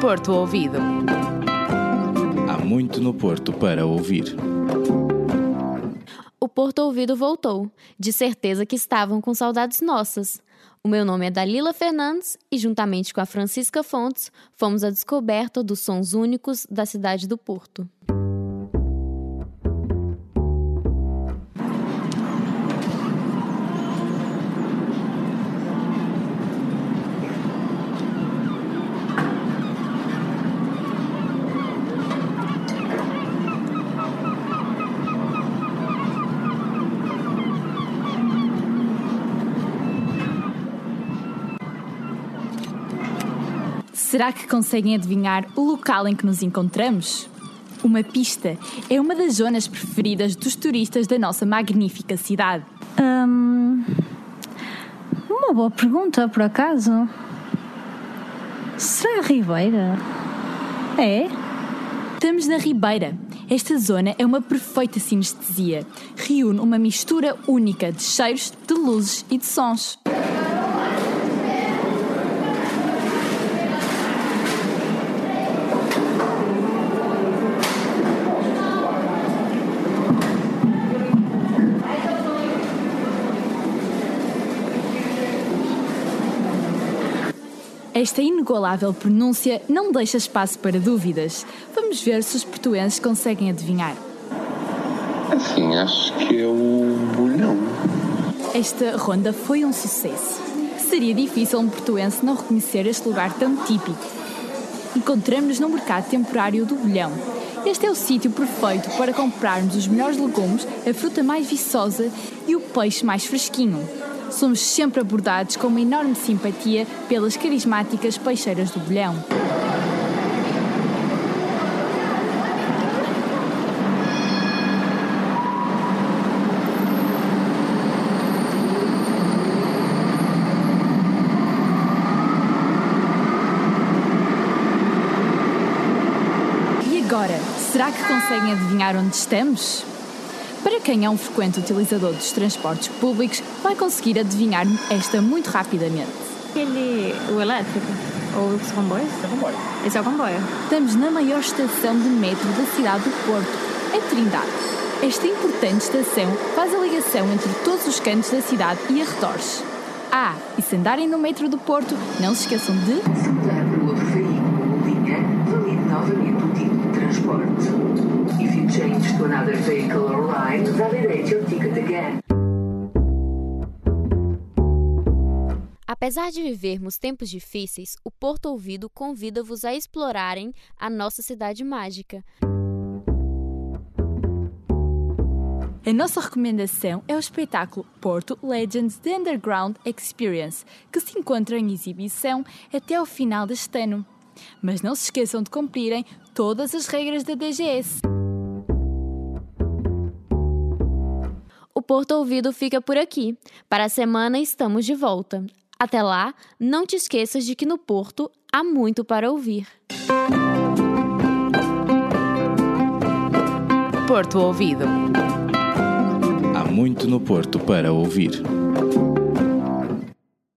Porto Ouvido. Há muito no Porto para ouvir. O Porto Ouvido voltou. De certeza que estavam com saudades nossas. O meu nome é Dalila Fernandes e, juntamente com a Francisca Fontes, fomos à descoberta dos sons únicos da cidade do Porto. Será que conseguem adivinhar o local em que nos encontramos? Uma pista é uma das zonas preferidas dos turistas da nossa magnífica cidade. Hum, uma boa pergunta, por acaso. Será a Ribeira? É? Estamos na Ribeira. Esta zona é uma perfeita sinestesia. Reúne uma mistura única de cheiros, de luzes e de sons. Esta inigualável pronúncia não deixa espaço para dúvidas. Vamos ver se os portuenses conseguem adivinhar. Assim, acho que é o bolhão. Esta ronda foi um sucesso. Seria difícil um portuense não reconhecer este lugar tão típico. Encontramos-nos no mercado temporário do Bolhão. Este é o sítio perfeito para comprarmos os melhores legumes, a fruta mais viçosa e o peixe mais fresquinho. Somos sempre abordados com uma enorme simpatia pelas carismáticas peixeiras do Bolhão. E agora, será que conseguem adivinhar onde estamos? Para quem é um frequente utilizador dos transportes públicos, vai conseguir adivinhar esta muito rapidamente. Aquele, o elétrico? Ou os comboios? Esse é o comboio. Esse é o comboio. Estamos na maior estação de metro da cidade do Porto, a Trindade. Esta importante estação faz a ligação entre todos os cantos da cidade e arredores. Ah, e se andarem no metro do Porto, não se esqueçam de to another vehicle or line, validate your ticket again. Apesar de vivermos tempos difíceis, o Porto Ouvido convida-vos a explorarem a nossa cidade mágica. A nossa recomendação é o espetáculo Porto Legends The Underground Experience, que se encontra em exibição até ao final deste ano. Mas não se esqueçam de cumprirem todas as regras da DGS. Porto Ouvido fica por aqui. Para a semana estamos de volta. Até lá, não te esqueças de que no Porto há muito para ouvir. Porto Ouvido. Há muito no Porto para ouvir.